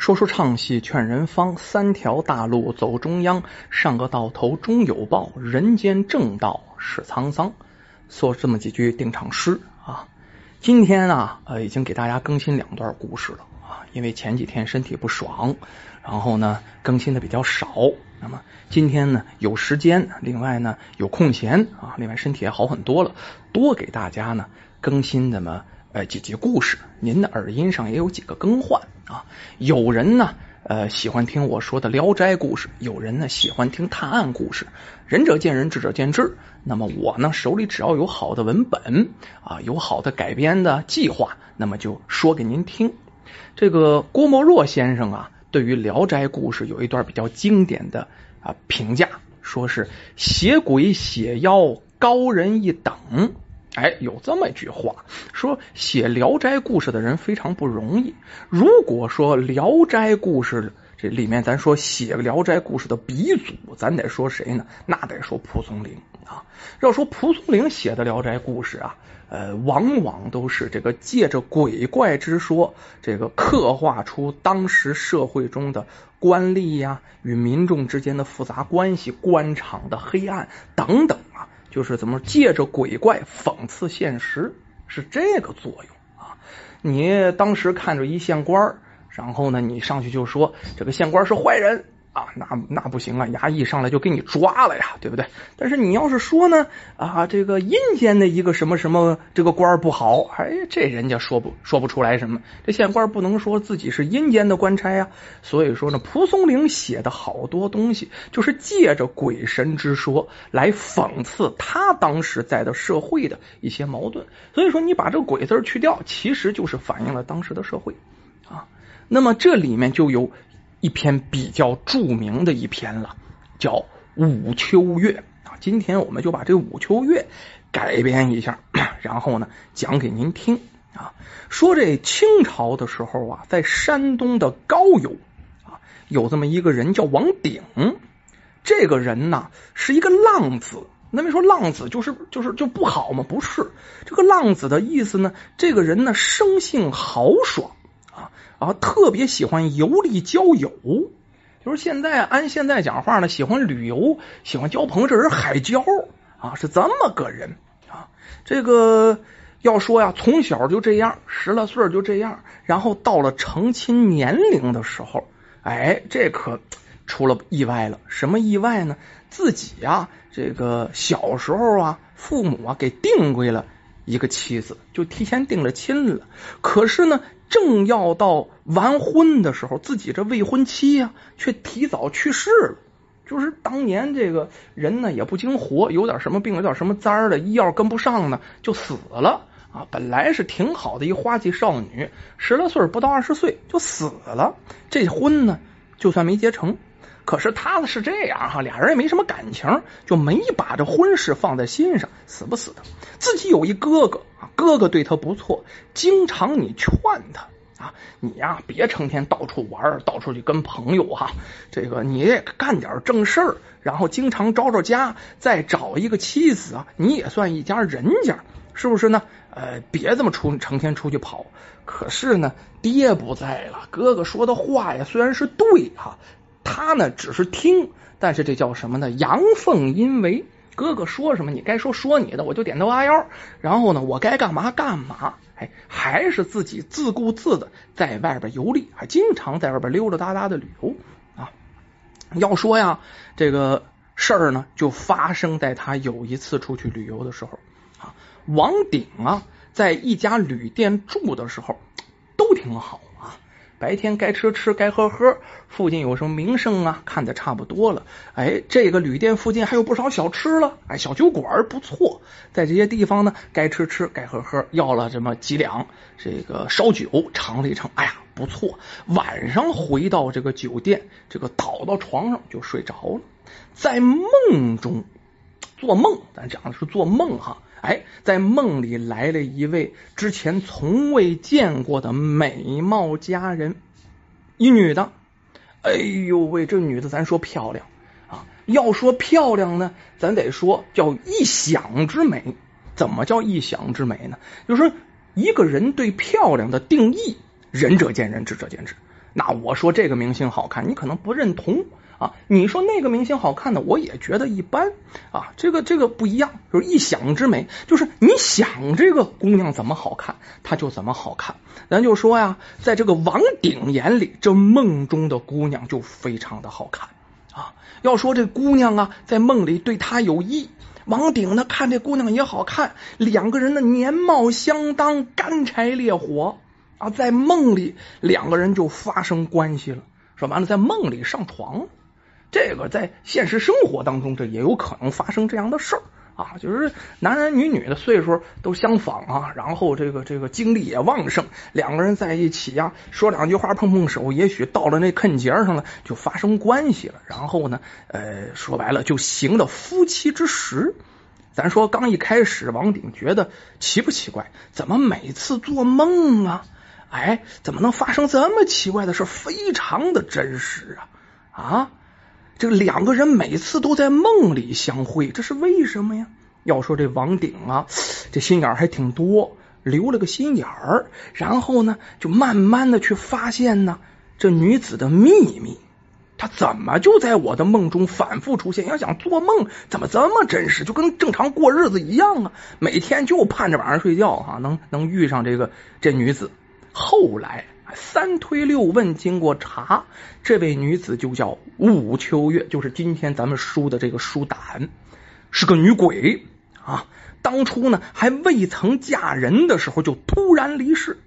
说说唱戏劝人方，三条大路走中央，上个到头终有报，人间正道是沧桑。说这么几句定场诗啊。今天啊，呃，已经给大家更新两段故事了啊，因为前几天身体不爽，然后呢更新的比较少。那么今天呢有时间，另外呢有空闲啊，另外身体也好很多了，多给大家呢更新那么。呃，几集故事，您的耳音上也有几个更换啊。有人呢，呃，喜欢听我说的《聊斋》故事；有人呢，喜欢听探案故事。仁者见仁，智者见智。那么我呢，手里只要有好的文本啊，有好的改编的计划，那么就说给您听。这个郭沫若先生啊，对于《聊斋》故事有一段比较经典的啊评价，说是写鬼写妖高人一等。哎，有这么一句话，说写《聊斋》故事的人非常不容易。如果说《聊斋》故事这里面，咱说写《聊斋》故事的鼻祖，咱得说谁呢？那得说蒲松龄啊。要说蒲松龄写的《聊斋》故事啊，呃，往往都是这个借着鬼怪之说，这个刻画出当时社会中的官吏呀与民众之间的复杂关系、官场的黑暗等等。就是怎么借着鬼怪讽刺现实，是这个作用啊！你当时看着一县官，然后呢，你上去就说这个县官是坏人。啊，那那不行啊！衙役上来就给你抓了呀，对不对？但是你要是说呢，啊，这个阴间的一个什么什么这个官不好，哎，这人家说不说不出来什么？这县官不能说自己是阴间的官差呀。所以说呢，蒲松龄写的好多东西，就是借着鬼神之说来讽刺他当时在的社会的一些矛盾。所以说，你把这个“鬼”字去掉，其实就是反映了当时的社会啊。那么这里面就有。一篇比较著名的一篇了，叫《武秋月》啊。今天我们就把这《武秋月》改编一下，然后呢讲给您听啊。说这清朝的时候啊，在山东的高邮啊，有这么一个人叫王鼎。这个人呢是一个浪子。那没说浪子就是就是就不好吗？不是，这个浪子的意思呢，这个人呢生性豪爽。啊，特别喜欢游历交友，就是现在按现在讲话呢，喜欢旅游，喜欢交朋友，这人海交啊，是这么个人啊。这个要说呀，从小就这样，十来岁就这样，然后到了成亲年龄的时候，哎，这可出了意外了。什么意外呢？自己呀，这个小时候啊，父母啊给定规了一个妻子，就提前定了亲了。可是呢。正要到完婚的时候，自己这未婚妻呀，却提早去世了。就是当年这个人呢，也不经活，有点什么病，有点什么灾儿的，医药跟不上呢，就死了啊。本来是挺好的一花季少女，十来岁不到二十岁就死了，这婚呢就算没结成。可是他呢是这样哈，俩人也没什么感情，就没把这婚事放在心上，死不死的。自己有一哥哥啊，哥哥对他不错，经常你劝他啊，你呀别成天到处玩，到处去跟朋友哈，这个你也干点正事儿，然后经常招招家，再找一个妻子啊，你也算一家人家，是不是呢？呃，别这么出成天出去跑。可是呢，爹不在了，哥哥说的话呀，虽然是对哈。他呢，只是听，但是这叫什么呢？阳奉阴违。哥哥说什么，你该说说你的，我就点头哈腰。然后呢，我该干嘛干嘛。哎，还是自己自顾自的在外边游历，还经常在外边溜溜达达的旅游啊。要说呀，这个事儿呢，就发生在他有一次出去旅游的时候啊。王鼎啊，在一家旅店住的时候，都挺好。白天该吃吃，该喝喝。附近有什么名声啊？看的差不多了。哎，这个旅店附近还有不少小吃了。哎，小酒馆不错。在这些地方呢，该吃吃，该喝喝。要了这么几两这个烧酒，尝了一尝，哎呀，不错。晚上回到这个酒店，这个倒到床上就睡着了。在梦中做梦，咱讲的是做梦哈。哎，在梦里来了一位之前从未见过的美貌佳人，一女的。哎呦喂，这女的咱说漂亮啊，要说漂亮呢，咱得说叫一想之美。怎么叫一想之美呢？就是一个人对漂亮的定义，仁者见仁，智者见智。那我说这个明星好看，你可能不认同啊。你说那个明星好看的，我也觉得一般啊。这个这个不一样，就是一想之美，就是你想这个姑娘怎么好看，她就怎么好看。咱就说呀，在这个王鼎眼里，这梦中的姑娘就非常的好看啊。要说这姑娘啊，在梦里对他有意，王鼎呢看这姑娘也好看，两个人的年貌相当，干柴烈火。啊，在梦里两个人就发生关系了，说完了在梦里上床，这个在现实生活当中这也有可能发生这样的事儿啊，就是男男女女的岁数都相仿啊，然后这个这个精力也旺盛，两个人在一起呀，说两句话碰碰手，也许到了那坎节上了就发生关系了，然后呢，呃，说白了就行了夫妻之实。咱说刚一开始，王鼎觉得奇不奇怪？怎么每次做梦啊？哎，怎么能发生这么奇怪的事？非常的真实啊！啊，这两个人每次都在梦里相会，这是为什么呀？要说这王鼎啊，这心眼还挺多，留了个心眼儿，然后呢，就慢慢的去发现呢这女子的秘密。他怎么就在我的梦中反复出现？要想做梦，怎么这么真实？就跟正常过日子一样啊！每天就盼着晚上睡觉哈，能能遇上这个这女子。后来三推六问，经过查，这位女子就叫武秋月，就是今天咱们书的这个书胆，是个女鬼啊。当初呢，还未曾嫁人的时候，就突然离世。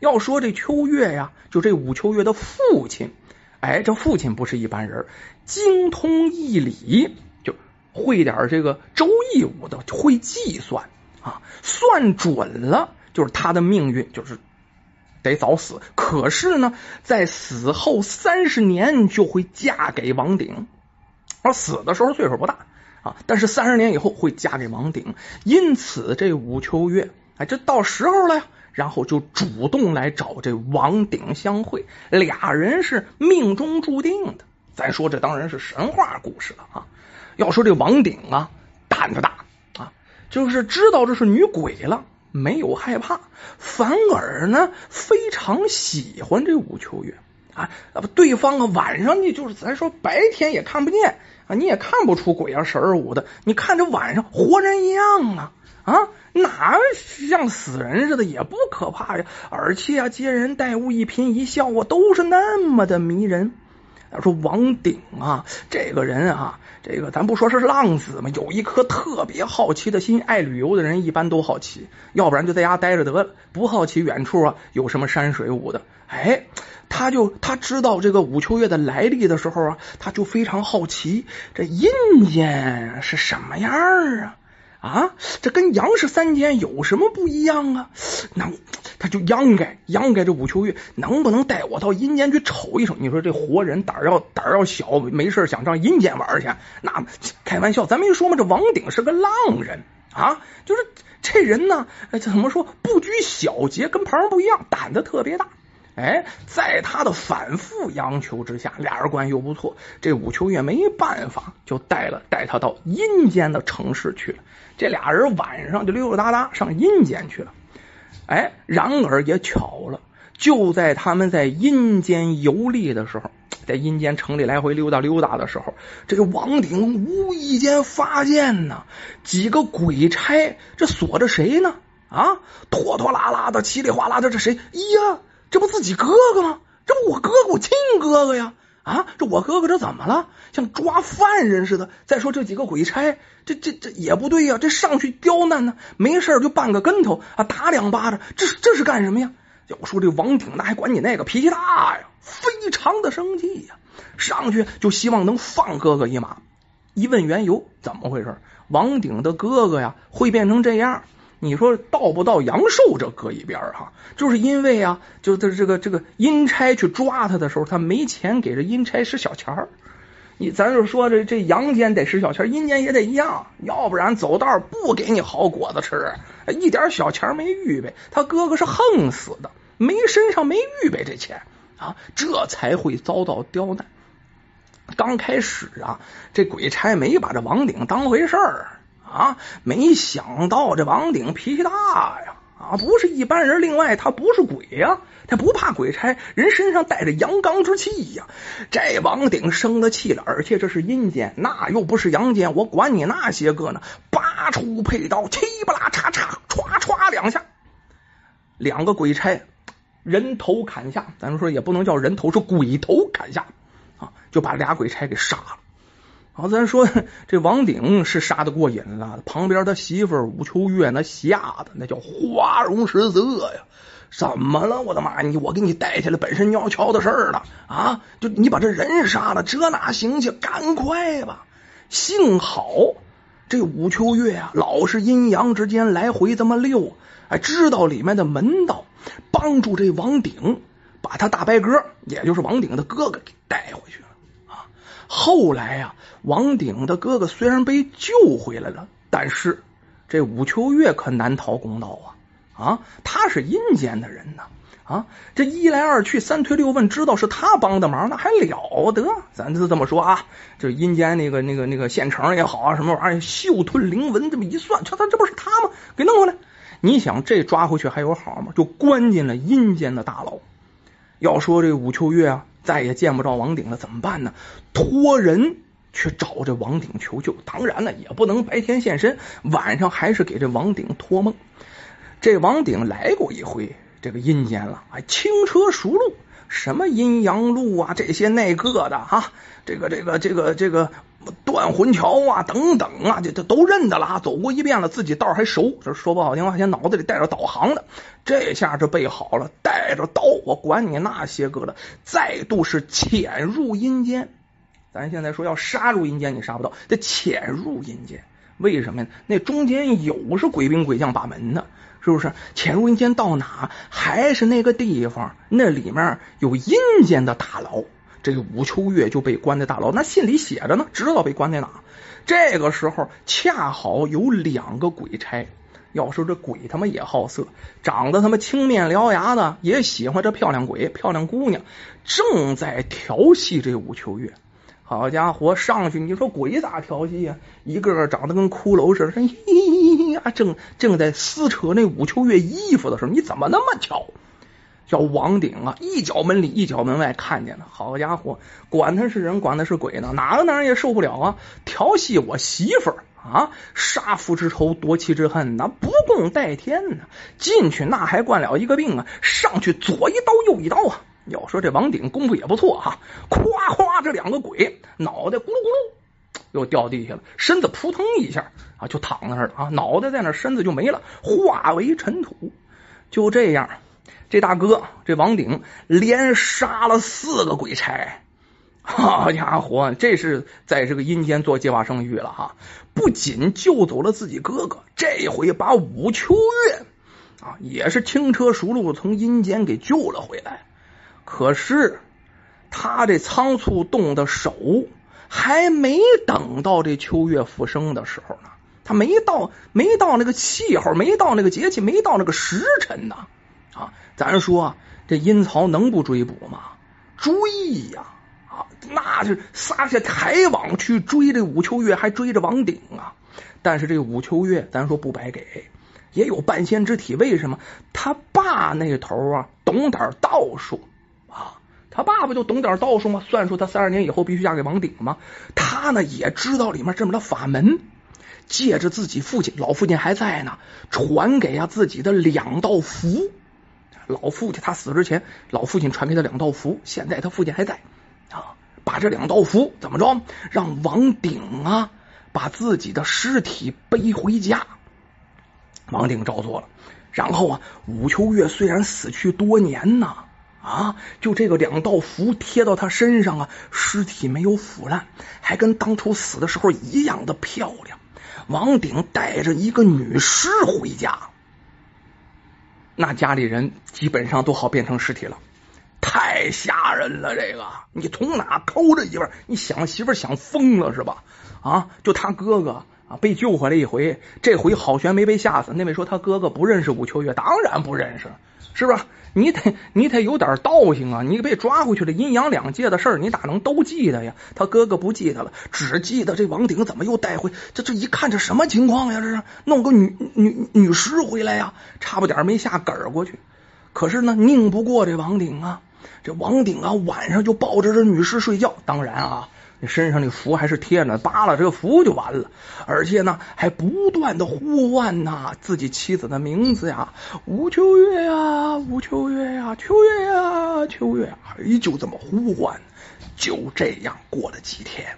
要说这秋月呀，就这武秋月的父亲，哎，这父亲不是一般人，精通易理，就会点这个周易武的，会计算啊，算准了，就是他的命运就是。得早死，可是呢，在死后三十年就会嫁给王鼎，而死的时候岁数不大啊，但是三十年以后会嫁给王鼎，因此这武秋月哎，这到时候了呀，然后就主动来找这王鼎相会，俩人是命中注定的。咱说这当然是神话故事了啊。要说这王鼎啊，胆子大啊，就是知道这是女鬼了。没有害怕，反而呢非常喜欢这武秋月啊！对方啊晚上你就是咱说白天也看不见啊，你也看不出鬼啊神儿舞的，你看这晚上活人一样啊啊，哪像死人似的，也不可怕呀，而且啊接人待物一颦一笑啊都是那么的迷人。说王鼎啊，这个人啊，这个咱不说是浪子嘛，有一颗特别好奇的心。爱旅游的人一般都好奇，要不然就在家待着得了，不好奇远处啊有什么山水舞的。哎，他就他知道这个武秋月的来历的时候啊，他就非常好奇，这阴间是什么样啊？啊，这跟杨氏三间有什么不一样啊？能，他就央该央该这武秋月能不能带我到阴间去瞅一瞅？你说这活人胆儿要胆儿要小，没事想上阴间玩去？那开玩笑，咱没说嘛，这王鼎是个浪人啊，就是这人呢，怎么说不拘小节，跟旁人不一样，胆子特别大。哎，在他的反复央求之下，俩人关系又不错，这武秋月没办法，就带了带他到阴间的城市去了。这俩人晚上就溜溜达达上阴间去了。哎，然而也巧了，就在他们在阴间游历的时候，在阴间城里来回溜达溜达的时候，这个王鼎无意间发现呢，几个鬼差这锁着谁呢？啊，拖拖拉拉的，稀里哗啦的，这谁？呀！这不自己哥哥吗？这不我哥哥，我亲哥哥呀！啊，这我哥哥这怎么了？像抓犯人似的。再说这几个鬼差，这这这也不对呀！这上去刁难呢，没事就绊个跟头啊，打两巴掌，这这是干什么呀？要说这王挺，那还管你那个脾气大呀，非常的生气呀！上去就希望能放哥哥一马。一问缘由，怎么回事？王鼎的哥哥呀，会变成这样。你说到不到阳寿这搁一边哈，就是因为啊，就他这个这个阴差去抓他的时候，他没钱给这阴差使小钱儿。你咱就说这这阳间得使小钱，阴间也得一样，要不然走道不给你好果子吃，一点小钱没预备，他哥哥是横死的，没身上没预备这钱啊，这才会遭到刁难。刚开始啊，这鬼差没把这王鼎当回事儿。啊！没想到这王鼎脾气大呀！啊，不是一般人。另外，他不是鬼呀，他不怕鬼差，人身上带着阳刚之气呀。这王鼎生了气了，而且这是阴间，那又不是阳间，我管你那些个呢？拔出佩刀，七不拉叉叉，歘歘两下，两个鬼差人头砍下。咱说也不能叫人头，是鬼头砍下啊，就把俩鬼差给杀了。好，咱说这王鼎是杀的过瘾了，旁边他媳妇武秋月那吓得那叫花容失色呀！怎么了？我的妈！你我给你带下来本身你要瞧的事儿了啊！就你把这人杀了，这哪行去？赶快吧！幸好这武秋月啊，老是阴阳之间来回这么溜，哎，知道里面的门道，帮助这王鼎把他大伯哥，也就是王鼎的哥哥给带回去！后来呀。王鼎的哥哥虽然被救回来了，但是这武秋月可难逃公道啊！啊，他是阴间的人呢！啊，这一来二去，三推六问，知道是他帮的忙，那还了得？咱就这么说啊，这阴间那个那个那个县城也好啊，什么玩意儿，嗅吞灵文，这么一算，瞧他这不是他吗？给弄回来！你想这抓回去还有好吗？就关进了阴间的大牢。要说这武秋月啊，再也见不着王鼎了，怎么办呢？托人。去找这王鼎求救，当然了，也不能白天现身，晚上还是给这王鼎托梦。这王鼎来过一回这个阴间了，哎，轻车熟路，什么阴阳路啊，这些那个的哈，这个这个这个这个断魂桥啊，等等啊，这这都认得了，走过一遍了，自己道还熟。这说不好听话，先脑子里带着导航的，这下就备好了，带着刀，我管你那些个的，再度是潜入阴间。咱现在说要杀入阴间，你杀不到，得潜入阴间。为什么呀？那中间有是鬼兵鬼将把门的，是不是？潜入阴间到哪？还是那个地方？那里面有阴间的大牢。这个武秋月就被关在大牢，那信里写着呢，知道被关在哪。这个时候恰好有两个鬼差，要说这鬼他妈也好色，长得他妈青面獠牙的，也喜欢这漂亮鬼、漂亮姑娘，正在调戏这武秋月。好家伙，上去你说鬼咋调戏呀？一个个长得跟骷髅似的，嘿嘿呀，正正在撕扯那武秋月衣服的时候，你怎么那么巧？叫王鼎啊，一脚门里一脚门外看见了。好家伙，管他是人，管他是鬼呢，哪个男人也受不了啊！调戏我媳妇儿啊，杀父之仇，夺妻之恨，那不共戴天呢。进去那还惯了一个病啊，上去左一刀右一刀啊。要说这王鼎功夫也不错哈，咵咵这两个鬼脑袋咕噜咕噜又掉地下了，身子扑腾一下啊就躺那儿了啊，脑袋在那，身子就没了，化为尘土。就这样，这大哥这王鼎连杀了四个鬼差，好家伙，这是在这个阴间做计划生育了哈！不仅救走了自己哥哥，这回把武秋月啊也是轻车熟路从阴间给救了回来。可是他这仓促动的手，还没等到这秋月复生的时候呢。他没到，没到那个气候，没到那个节气，没到那个时辰呢。啊，咱说这阴曹能不追捕吗？追呀！啊，那是撒下台网去追这武秋月，还追着王鼎啊。但是这武秋月，咱说不白给，也有半仙之体。为什么？他爸那头啊，懂点道术啊。他爸爸就懂点道术吗？算出他三十年以后必须嫁给王鼎吗？他呢也知道里面这么的法门，借着自己父亲，老父亲还在呢，传给啊自己的两道符。老父亲他死之前，老父亲传给他两道符，现在他父亲还在啊，把这两道符怎么着，让王鼎啊把自己的尸体背回家。王鼎照做了，然后啊，武秋月虽然死去多年呐。啊，就这个两道符贴到他身上啊，尸体没有腐烂，还跟当初死的时候一样的漂亮。王鼎带着一个女尸回家，那家里人基本上都好变成尸体了，太吓人了。这个你从哪抠着媳妇？你想媳妇想疯了是吧？啊，就他哥哥啊被救回来一回，这回好悬没被吓死。那位说他哥哥不认识武秋月，当然不认识，是不是？你得你得有点道行啊！你被抓回去的阴阳两界的事儿，你哪能都记得呀？他哥哥不记得了，只记得这王鼎怎么又带回这这一看这什么情况呀？这是弄个女女女尸回来呀？差不点没下梗儿过去。可是呢，拧不过这王鼎啊！这王鼎啊，晚上就抱着这女尸睡觉。当然啊。身上那符还是贴着，扒了这个符就完了。而且呢，还不断的呼唤呐自己妻子的名字呀，吴秋月呀，吴秋月呀，秋月呀，秋月呀，哎，就这么呼唤。就这样过了几天，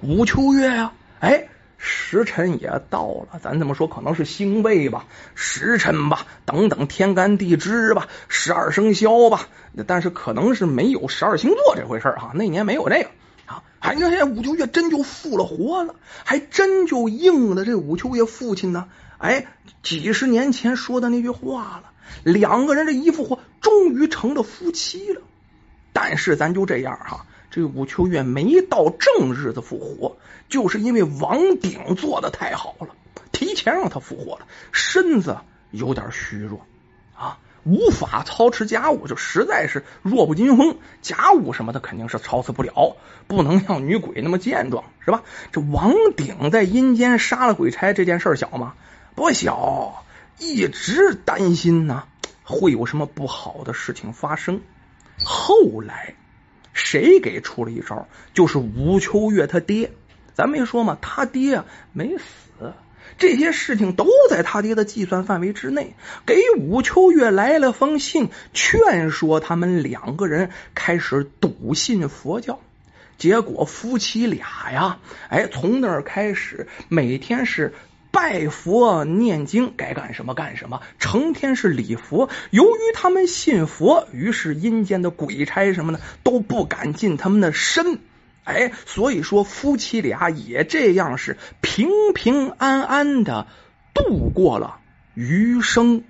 吴秋月呀，哎，时辰也到了，咱这么说可能是星位吧，时辰吧，等等天干地支吧，十二生肖吧，但是可能是没有十二星座这回事哈，那年没有这个。哎，你看，这武秋月真就复了活了，还真就应了这武秋月父亲呢。哎，几十年前说的那句话了，两个人这一复活，终于成了夫妻了。但是咱就这样哈，这武秋月没到正日子复活，就是因为王鼎做的太好了，提前让他复活了，身子有点虚弱啊。无法操持家务，就实在是弱不禁风。家务什么的肯定是操持不了，不能像女鬼那么健壮，是吧？这王鼎在阴间杀了鬼差这件事小吗？不小，一直担心呢，会有什么不好的事情发生。后来谁给出了一招？就是吴秋月他爹。咱没说吗？他爹没死。这些事情都在他爹的计算范围之内，给武秋月来了封信，劝说他们两个人开始笃信佛教。结果夫妻俩呀，哎，从那儿开始每天是拜佛念经，该干什么干什么，成天是礼佛。由于他们信佛，于是阴间的鬼差什么的都不敢近他们的身。哎，所以说夫妻俩也这样是平平安安的度过了余生。